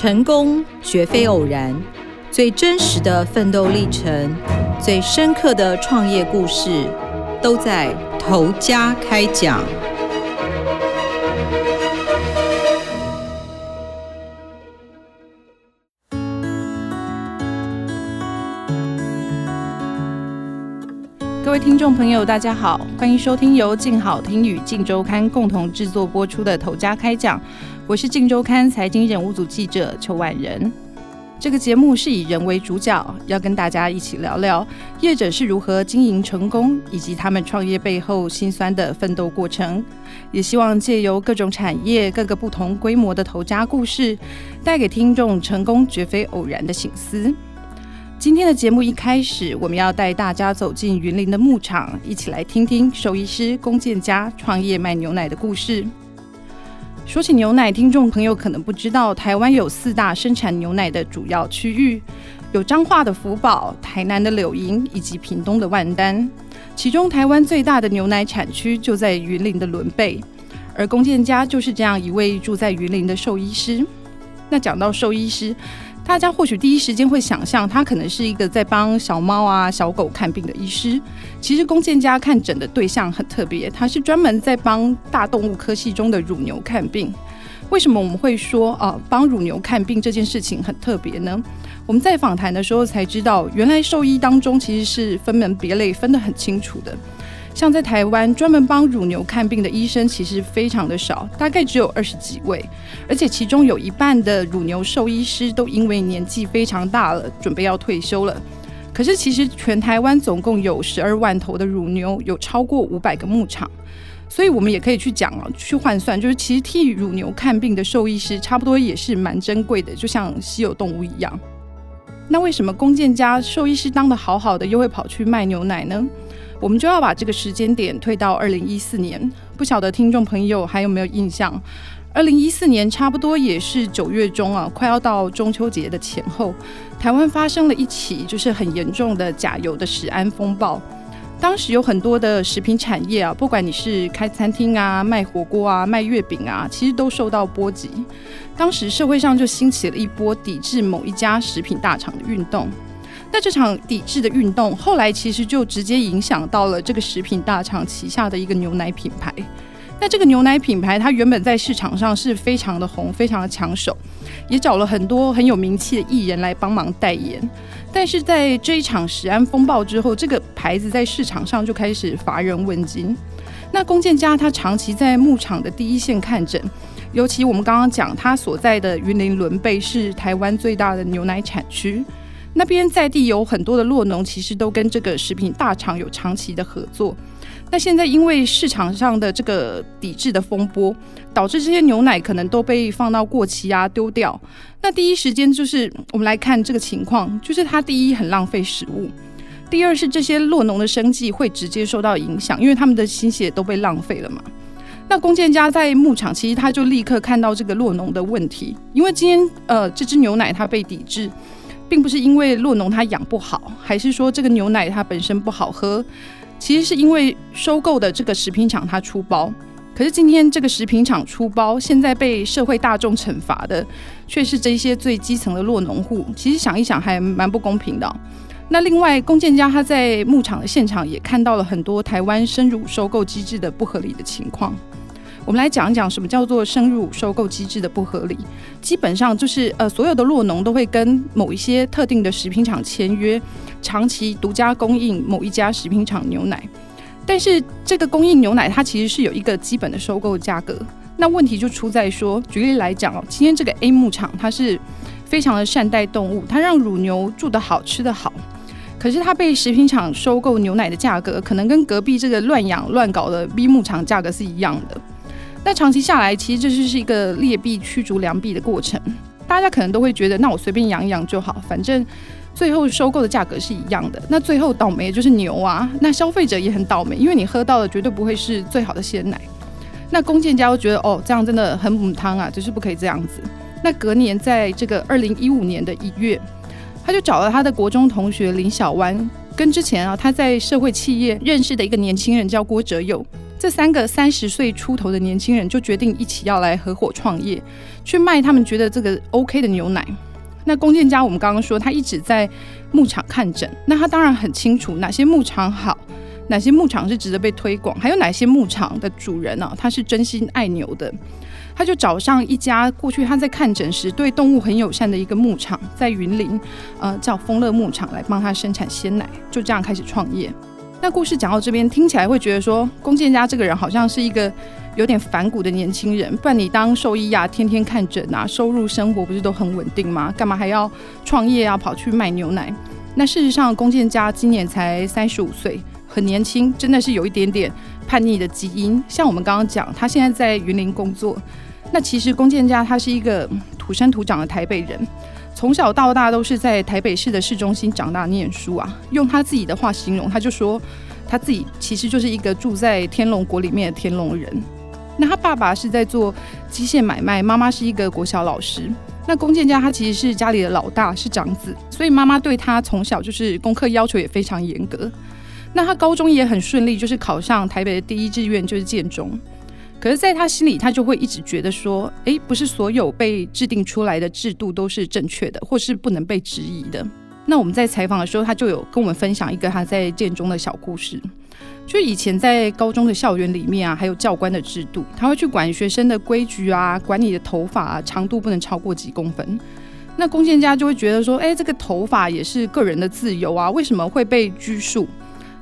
成功绝非偶然，最真实的奋斗历程，最深刻的创业故事，都在头家开讲。各位听众朋友，大家好，欢迎收听由静好听与静周刊共同制作播出的《头家开讲》，我是静周刊财经人物组记者邱婉仁。这个节目是以人为主角，要跟大家一起聊聊业者是如何经营成功，以及他们创业背后辛酸的奋斗过程。也希望借由各种产业、各个不同规模的头家故事，带给听众成功绝非偶然的醒思。今天的节目一开始，我们要带大家走进云林的牧场，一起来听听兽医师龚建家创业卖牛奶的故事。说起牛奶，听众朋友可能不知道，台湾有四大生产牛奶的主要区域，有彰化的福宝、台南的柳营以及屏东的万丹。其中，台湾最大的牛奶产区就在云林的仑背，而龚建家就是这样一位住在云林的兽医师。那讲到兽医师，大家或许第一时间会想象，他可能是一个在帮小猫啊、小狗看病的医师。其实龚建家看诊的对象很特别，他是专门在帮大动物科系中的乳牛看病。为什么我们会说啊，帮乳牛看病这件事情很特别呢？我们在访谈的时候才知道，原来兽医当中其实是分门别类，分得很清楚的。像在台湾专门帮乳牛看病的医生其实非常的少，大概只有二十几位，而且其中有一半的乳牛兽医师都因为年纪非常大了，准备要退休了。可是其实全台湾总共有十二万头的乳牛，有超过五百个牧场，所以我们也可以去讲啊，去换算，就是其实替乳牛看病的兽医师差不多也是蛮珍贵的，就像稀有动物一样。那为什么弓箭家兽医师当的好好的，又会跑去卖牛奶呢？我们就要把这个时间点推到二零一四年，不晓得听众朋友还有没有印象？二零一四年差不多也是九月中啊，快要到中秋节的前后，台湾发生了一起就是很严重的甲油的食安风暴。当时有很多的食品产业啊，不管你是开餐厅啊、卖火锅啊、卖月饼啊，其实都受到波及。当时社会上就兴起了一波抵制某一家食品大厂的运动。那这场抵制的运动，后来其实就直接影响到了这个食品大厂旗下的一个牛奶品牌。那这个牛奶品牌，它原本在市场上是非常的红，非常的抢手，也找了很多很有名气的艺人来帮忙代言。但是在这一场食安风暴之后，这个牌子在市场上就开始乏人问津。那龚建家他长期在牧场的第一线看诊，尤其我们刚刚讲他所在的云林仑背是台湾最大的牛奶产区。那边在地有很多的酪农，其实都跟这个食品大厂有长期的合作。那现在因为市场上的这个抵制的风波，导致这些牛奶可能都被放到过期啊丢掉。那第一时间就是我们来看这个情况，就是它第一很浪费食物，第二是这些酪农的生计会直接受到影响，因为他们的心血都被浪费了嘛。那龚建家在牧场，其实他就立刻看到这个酪农的问题，因为今天呃这只牛奶它被抵制。并不是因为洛农它养不好，还是说这个牛奶它本身不好喝，其实是因为收购的这个食品厂它出包。可是今天这个食品厂出包，现在被社会大众惩罚的却是这些最基层的洛农户。其实想一想还蛮不公平的。那另外，龚建家他在牧场的现场也看到了很多台湾生乳收购机制的不合理的情况。我们来讲一讲什么叫做深入收购机制的不合理。基本上就是呃，所有的洛农都会跟某一些特定的食品厂签约，长期独家供应某一家食品厂牛奶。但是这个供应牛奶它其实是有一个基本的收购价格。那问题就出在说，举例来讲哦，今天这个 A 牧场它是非常的善待动物，它让乳牛住得好、吃得好。可是它被食品厂收购牛奶的价格，可能跟隔壁这个乱养乱搞的 B 牧场价格是一样的。那长期下来，其实这就是一个劣币驱逐良币的过程。大家可能都会觉得，那我随便养一养就好，反正最后收购的价格是一样的。那最后倒霉的就是牛啊，那消费者也很倒霉，因为你喝到的绝对不会是最好的鲜奶。那弓箭家又觉得，哦，这样真的很母汤啊，就是不可以这样子。那隔年在这个二零一五年的一月，他就找了他的国中同学林小湾，跟之前啊他在社会企业认识的一个年轻人叫郭哲友。这三个三十岁出头的年轻人就决定一起要来合伙创业，去卖他们觉得这个 OK 的牛奶。那龚建家，我们刚刚说他一直在牧场看诊，那他当然很清楚哪些牧场好，哪些牧场是值得被推广，还有哪些牧场的主人呢，他是真心爱牛的。他就找上一家过去他在看诊时对动物很友善的一个牧场，在云林，呃，叫丰乐牧场来帮他生产鲜奶，就这样开始创业。那故事讲到这边，听起来会觉得说，龚建家这个人好像是一个有点反骨的年轻人。不然你当兽医啊，天天看诊啊，收入生活不是都很稳定吗？干嘛还要创业啊，跑去卖牛奶？那事实上，龚建家今年才三十五岁，很年轻，真的是有一点点叛逆的基因。像我们刚刚讲，他现在在云林工作。那其实龚建家他是一个土生土长的台北人，从小到大都是在台北市的市中心长大念书啊。用他自己的话形容，他就说他自己其实就是一个住在天龙国里面的天龙人。那他爸爸是在做机械买卖，妈妈是一个国小老师。那龚建家他其实是家里的老大，是长子，所以妈妈对他从小就是功课要求也非常严格。那他高中也很顺利，就是考上台北的第一志愿，就是建中。可是，在他心里，他就会一直觉得说，哎，不是所有被制定出来的制度都是正确的，或是不能被质疑的。那我们在采访的时候，他就有跟我们分享一个他在建中的小故事，就以前在高中的校园里面啊，还有教官的制度，他会去管学生的规矩啊，管你的头发长度不能超过几公分。那弓箭家就会觉得说，哎，这个头发也是个人的自由啊，为什么会被拘束？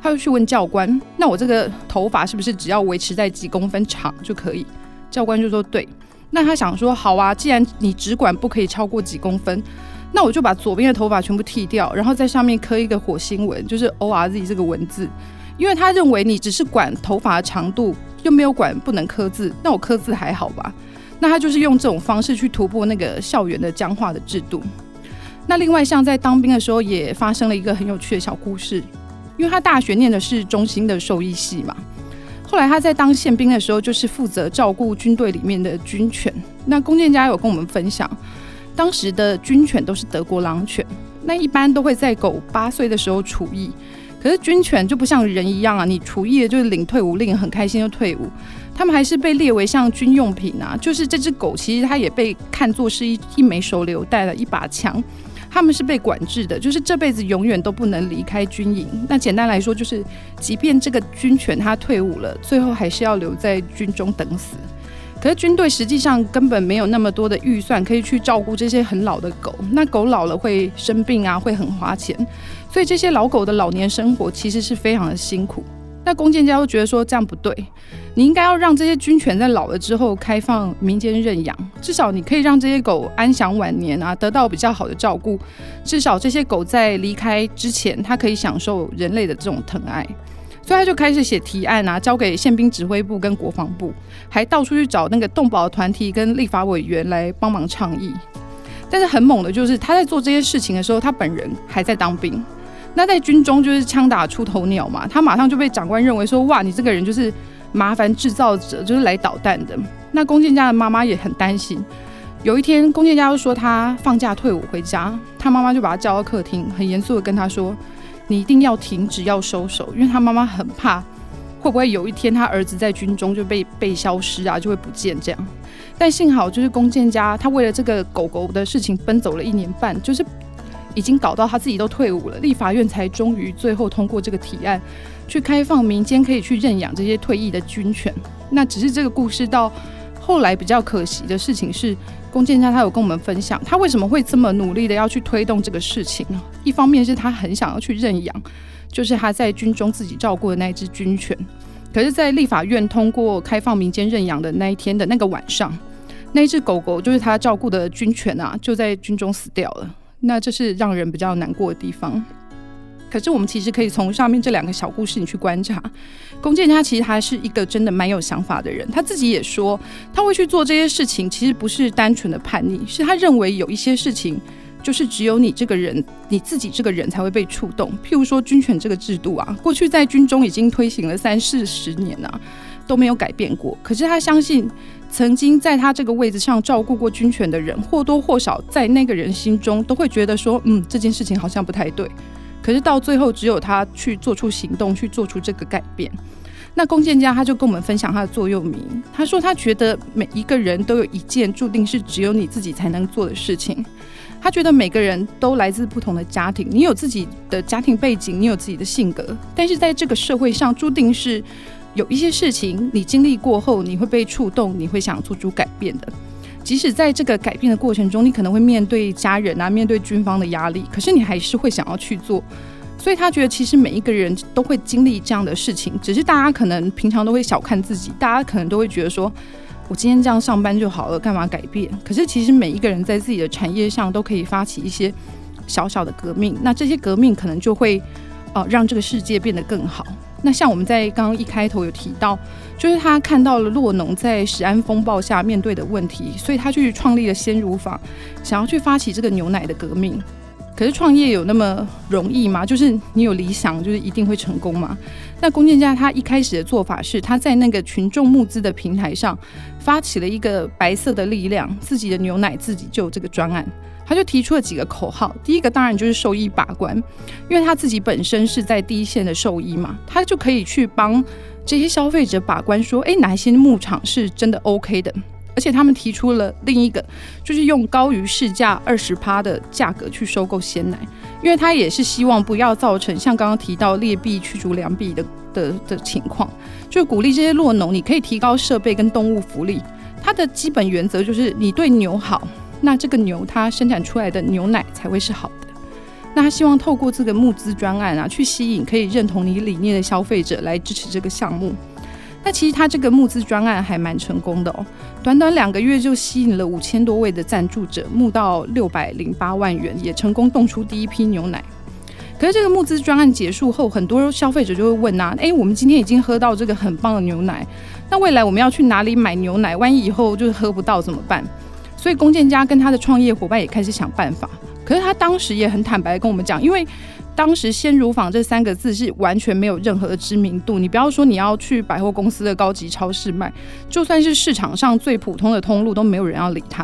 他就去问教官：“那我这个头发是不是只要维持在几公分长就可以？”教官就说：“对。”那他想说：“好啊，既然你只管不可以超过几公分，那我就把左边的头发全部剃掉，然后在上面刻一个火星文，就是 O R Z 这个文字。因为他认为你只是管头发的长度，又没有管不能刻字，那我刻字还好吧？那他就是用这种方式去突破那个校园的僵化的制度。那另外，像在当兵的时候，也发生了一个很有趣的小故事。因为他大学念的是中心的兽医系嘛，后来他在当宪兵的时候，就是负责照顾军队里面的军犬。那弓箭家有跟我们分享，当时的军犬都是德国狼犬，那一般都会在狗八岁的时候除役。可是军犬就不像人一样啊，你除役了就是领退伍令，很开心就退伍，他们还是被列为像军用品啊。就是这只狗其实它也被看作是一一枚手榴弹的一把枪。他们是被管制的，就是这辈子永远都不能离开军营。那简单来说，就是即便这个军犬它退伍了，最后还是要留在军中等死。可是军队实际上根本没有那么多的预算可以去照顾这些很老的狗，那狗老了会生病啊，会很花钱，所以这些老狗的老年生活其实是非常的辛苦。那弓箭家又觉得说这样不对，你应该要让这些军犬在老了之后开放民间认养，至少你可以让这些狗安享晚年啊，得到比较好的照顾。至少这些狗在离开之前，它可以享受人类的这种疼爱。所以他就开始写提案啊，交给宪兵指挥部跟国防部，还到处去找那个动保团体跟立法委员来帮忙倡议。但是很猛的就是他在做这些事情的时候，他本人还在当兵。那在军中就是枪打出头鸟嘛，他马上就被长官认为说，哇，你这个人就是麻烦制造者，就是来捣蛋的。那弓箭家的妈妈也很担心。有一天，弓箭家就说他放假退伍回家，他妈妈就把他叫到客厅，很严肃的跟他说，你一定要停止，要收手，因为他妈妈很怕会不会有一天他儿子在军中就被被消失啊，就会不见这样。但幸好就是弓箭家，他为了这个狗狗的事情奔走了一年半，就是。已经搞到他自己都退伍了，立法院才终于最后通过这个提案，去开放民间可以去认养这些退役的军犬。那只是这个故事到后来比较可惜的事情是，龚建家他有跟我们分享，他为什么会这么努力的要去推动这个事情呢？一方面是他很想要去认养，就是他在军中自己照顾的那只军犬。可是，在立法院通过开放民间认养的那一天的那个晚上，那只狗狗就是他照顾的军犬啊，就在军中死掉了。那这是让人比较难过的地方。可是我们其实可以从上面这两个小故事你去观察，龚建家其实他是一个真的蛮有想法的人。他自己也说，他会去做这些事情，其实不是单纯的叛逆，是他认为有一些事情就是只有你这个人，你自己这个人才会被触动。譬如说军犬这个制度啊，过去在军中已经推行了三四十年啊，都没有改变过。可是他相信。曾经在他这个位置上照顾过军犬的人，或多或少在那个人心中都会觉得说，嗯，这件事情好像不太对。可是到最后，只有他去做出行动，去做出这个改变。那龚建家他就跟我们分享他的座右铭，他说他觉得每一个人都有一件注定是只有你自己才能做的事情。他觉得每个人都来自不同的家庭，你有自己的家庭背景，你有自己的性格，但是在这个社会上，注定是有一些事情你经历过后，你会被触动，你会想做出改变的。即使在这个改变的过程中，你可能会面对家人啊，面对军方的压力，可是你还是会想要去做。所以他觉得，其实每一个人都会经历这样的事情，只是大家可能平常都会小看自己，大家可能都会觉得说，我今天这样上班就好了，干嘛改变？可是其实每一个人在自己的产业上都可以发起一些小小的革命，那这些革命可能就会呃让这个世界变得更好。那像我们在刚刚一开头有提到，就是他看到了洛农在食安风暴下面对的问题，所以他去创立了鲜乳坊，想要去发起这个牛奶的革命。可是创业有那么容易吗？就是你有理想，就是一定会成功吗？那龚建家他一开始的做法是，他在那个群众募资的平台上发起了一个白色的力量，自己的牛奶自己救这个专案。他就提出了几个口号，第一个当然就是兽医把关，因为他自己本身是在第一线的兽医嘛，他就可以去帮这些消费者把关，说，哎，哪些牧场是真的 OK 的。而且他们提出了另一个，就是用高于市价二十趴的价格去收购鲜奶，因为他也是希望不要造成像刚刚提到劣币驱逐良币的的的情况，就鼓励这些落农，你可以提高设备跟动物福利。它的基本原则就是你对牛好，那这个牛它生产出来的牛奶才会是好的。那他希望透过这个募资专案啊，去吸引可以认同你理念的消费者来支持这个项目。那其实他这个募资专案还蛮成功的哦，短短两个月就吸引了五千多位的赞助者，募到六百零八万元，也成功冻出第一批牛奶。可是这个募资专案结束后，很多消费者就会问呐，哎，我们今天已经喝到这个很棒的牛奶，那未来我们要去哪里买牛奶？万一以后就是喝不到怎么办？所以龚建家跟他的创业伙伴也开始想办法。可是他当时也很坦白跟我们讲，因为。当时“鲜乳坊”这三个字是完全没有任何的知名度。你不要说你要去百货公司的高级超市卖，就算是市场上最普通的通路，都没有人要理他。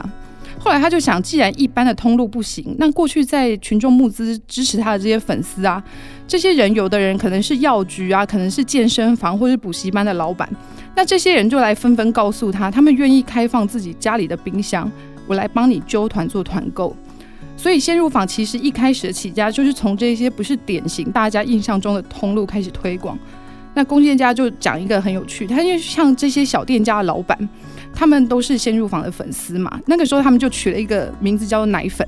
后来他就想，既然一般的通路不行，那过去在群众募资支持他的这些粉丝啊，这些人有的人可能是药局啊，可能是健身房或者补习班的老板，那这些人就来纷纷告诉他，他们愿意开放自己家里的冰箱，我来帮你揪团做团购。所以先入坊其实一开始的起家就是从这些不是典型大家印象中的通路开始推广。那龚建家就讲一个很有趣，他因为像这些小店家的老板，他们都是先入坊的粉丝嘛。那个时候他们就取了一个名字叫做奶粉。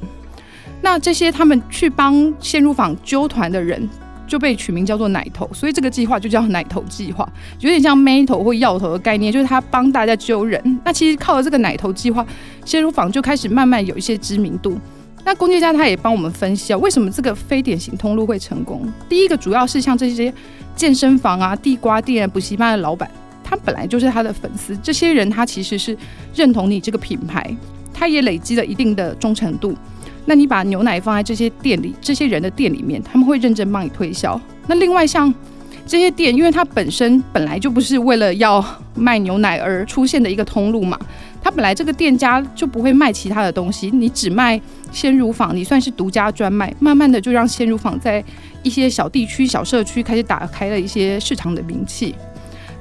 那这些他们去帮先入坊揪团的人就被取名叫做奶头，所以这个计划就叫奶头计划，有点像妹头或药头的概念，就是他帮大家揪人。那其实靠了这个奶头计划，先入坊就开始慢慢有一些知名度。那龚建家他也帮我们分析啊，为什么这个非典型通路会成功？第一个主要是像这些健身房啊、地瓜店、补习班的老板，他本来就是他的粉丝，这些人他其实是认同你这个品牌，他也累积了一定的忠诚度。那你把牛奶放在这些店里，这些人的店里面，他们会认真帮你推销。那另外像这些店，因为它本身本来就不是为了要卖牛奶而出现的一个通路嘛。他本来这个店家就不会卖其他的东西，你只卖鲜乳坊，你算是独家专卖。慢慢的就让鲜乳坊在一些小地区、小社区开始打开了一些市场的名气。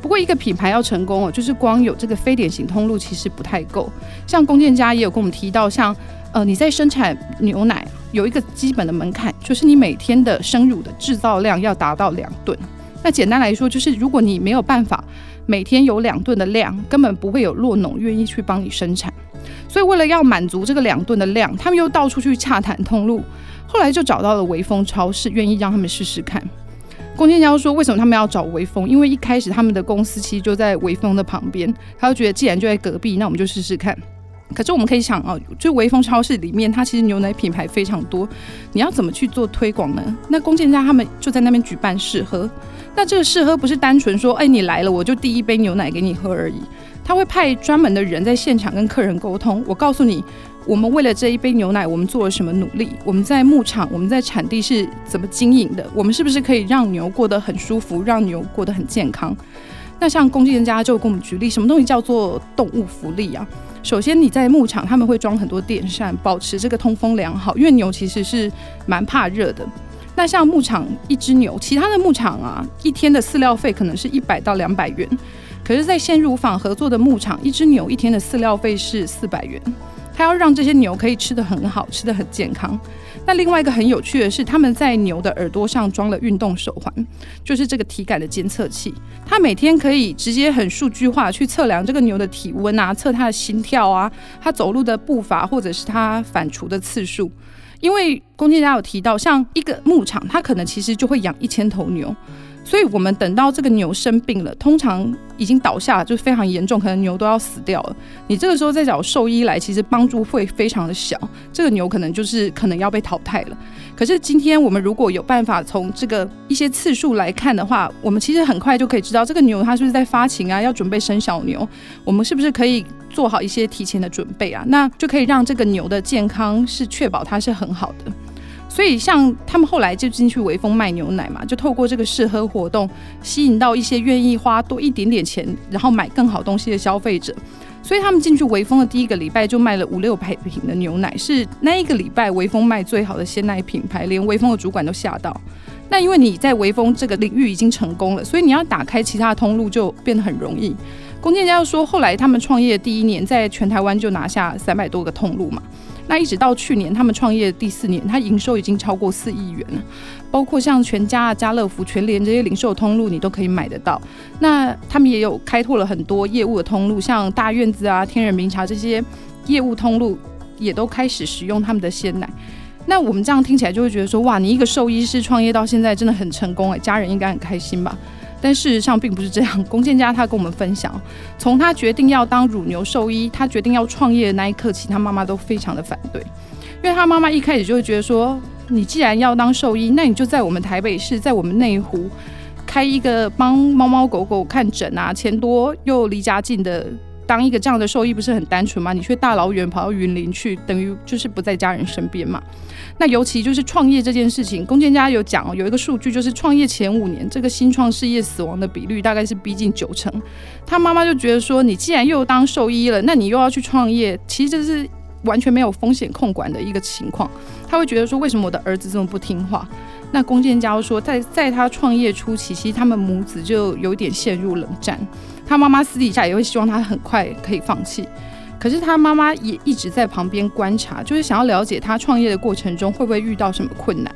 不过一个品牌要成功哦，就是光有这个非典型通路其实不太够。像龚建家也有跟我们提到，像呃你在生产牛奶有一个基本的门槛，就是你每天的生乳的制造量要达到两吨。那简单来说，就是如果你没有办法。每天有两顿的量，根本不会有落农愿意去帮你生产。所以为了要满足这个两顿的量，他们又到处去洽谈通路。后来就找到了微风超市，愿意让他们试试看。龚建家说：“为什么他们要找微风？因为一开始他们的公司其实就在微风的旁边，他就觉得既然就在隔壁，那我们就试试看。”可是我们可以想啊，就微风超市里面，它其实牛奶品牌非常多，你要怎么去做推广呢？那龚建家他们就在那边举办试喝。那这个试喝不是单纯说，哎，你来了我就第一杯牛奶给你喝而已。他会派专门的人在现场跟客人沟通。我告诉你，我们为了这一杯牛奶，我们做了什么努力？我们在牧场，我们在产地是怎么经营的？我们是不是可以让牛过得很舒服，让牛过得很健康？那像工具人家就跟我们举例，什么东西叫做动物福利啊？首先你在牧场，他们会装很多电扇，保持这个通风良好，因为牛其实是蛮怕热的。那像牧场一只牛，其他的牧场啊，一天的饲料费可能是一百到两百元，可是，在鲜乳坊合作的牧场，一只牛一天的饲料费是四百元。他要让这些牛可以吃得很好，吃得很健康。那另外一个很有趣的是，他们在牛的耳朵上装了运动手环，就是这个体感的监测器。它每天可以直接很数据化去测量这个牛的体温啊，测它的心跳啊，它走路的步伐，或者是它反刍的次数。因为龚建家有提到，像一个牧场，它可能其实就会养一千头牛。所以，我们等到这个牛生病了，通常已经倒下，就非常严重，可能牛都要死掉了。你这个时候再找兽医来，其实帮助会非常的小，这个牛可能就是可能要被淘汰了。可是今天我们如果有办法从这个一些次数来看的话，我们其实很快就可以知道这个牛它是不是在发情啊，要准备生小牛，我们是不是可以做好一些提前的准备啊？那就可以让这个牛的健康是确保它是很好的。所以，像他们后来就进去微风卖牛奶嘛，就透过这个试喝活动，吸引到一些愿意花多一点点钱，然后买更好东西的消费者。所以他们进去微风的第一个礼拜就卖了五六百瓶的牛奶，是那一个礼拜微风卖最好的鲜奶品牌，连微风的主管都吓到。那因为你在微风这个领域已经成功了，所以你要打开其他的通路就变得很容易。龚建家说，后来他们创业第一年，在全台湾就拿下三百多个通路嘛。那一直到去年，他们创业第四年，他营收已经超过四亿元了。包括像全家、家乐福、全联这些零售通路，你都可以买得到。那他们也有开拓了很多业务的通路，像大院子啊、天人茗茶这些业务通路，也都开始使用他们的鲜奶。那我们这样听起来就会觉得说，哇，你一个兽医师创业到现在真的很成功哎，家人应该很开心吧？但事实上并不是这样。龚建家他跟我们分享，从他决定要当乳牛兽医，他决定要创业的那一刻起，他妈妈都非常的反对，因为他妈妈一开始就会觉得说，你既然要当兽医，那你就在我们台北市，在我们内湖开一个帮猫猫狗狗看诊啊，钱多又离家近的。当一个这样的兽医不是很单纯吗？你却大老远跑到云林去，等于就是不在家人身边嘛。那尤其就是创业这件事情，龚建家有讲哦，有一个数据就是创业前五年，这个新创事业死亡的比率大概是逼近九成。他妈妈就觉得说，你既然又当兽医了，那你又要去创业，其实这是完全没有风险控管的一个情况。他会觉得说，为什么我的儿子这么不听话？那龚建家说，在在他创业初期，其实他们母子就有点陷入冷战。他妈妈私底下也会希望他很快可以放弃，可是他妈妈也一直在旁边观察，就是想要了解他创业的过程中会不会遇到什么困难。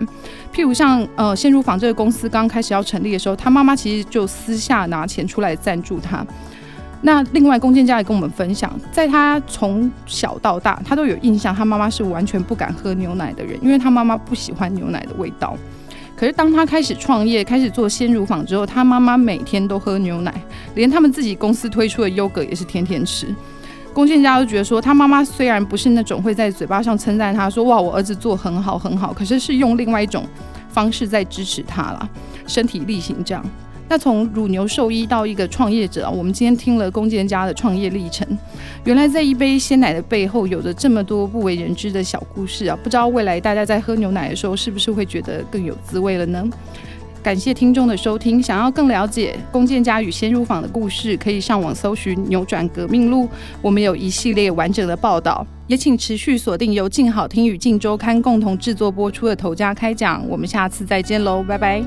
譬如像呃，先如坊这个公司刚开始要成立的时候，他妈妈其实就私下拿钱出来赞助他。那另外，龚建家也跟我们分享，在他从小到大，他都有印象，他妈妈是完全不敢喝牛奶的人，因为他妈妈不喜欢牛奶的味道。可是当他开始创业，开始做鲜乳坊之后，他妈妈每天都喝牛奶，连他们自己公司推出的优格也是天天吃。龚建家都觉得说，他妈妈虽然不是那种会在嘴巴上称赞他说哇，我儿子做很好很好，可是是用另外一种方式在支持他了，身体力行这样。那从乳牛兽医到一个创业者，我们今天听了龚建家的创业历程，原来在一杯鲜奶的背后有着这么多不为人知的小故事啊！不知道未来大家在喝牛奶的时候是不是会觉得更有滋味了呢？感谢听众的收听，想要更了解龚建家与鲜乳坊的故事，可以上网搜寻《扭转革命路》，我们有一系列完整的报道，也请持续锁定由静好听与静周刊共同制作播出的《头家开讲》，我们下次再见喽，拜拜。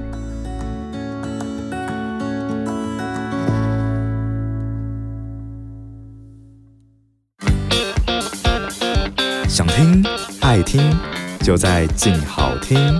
听，就在静好听。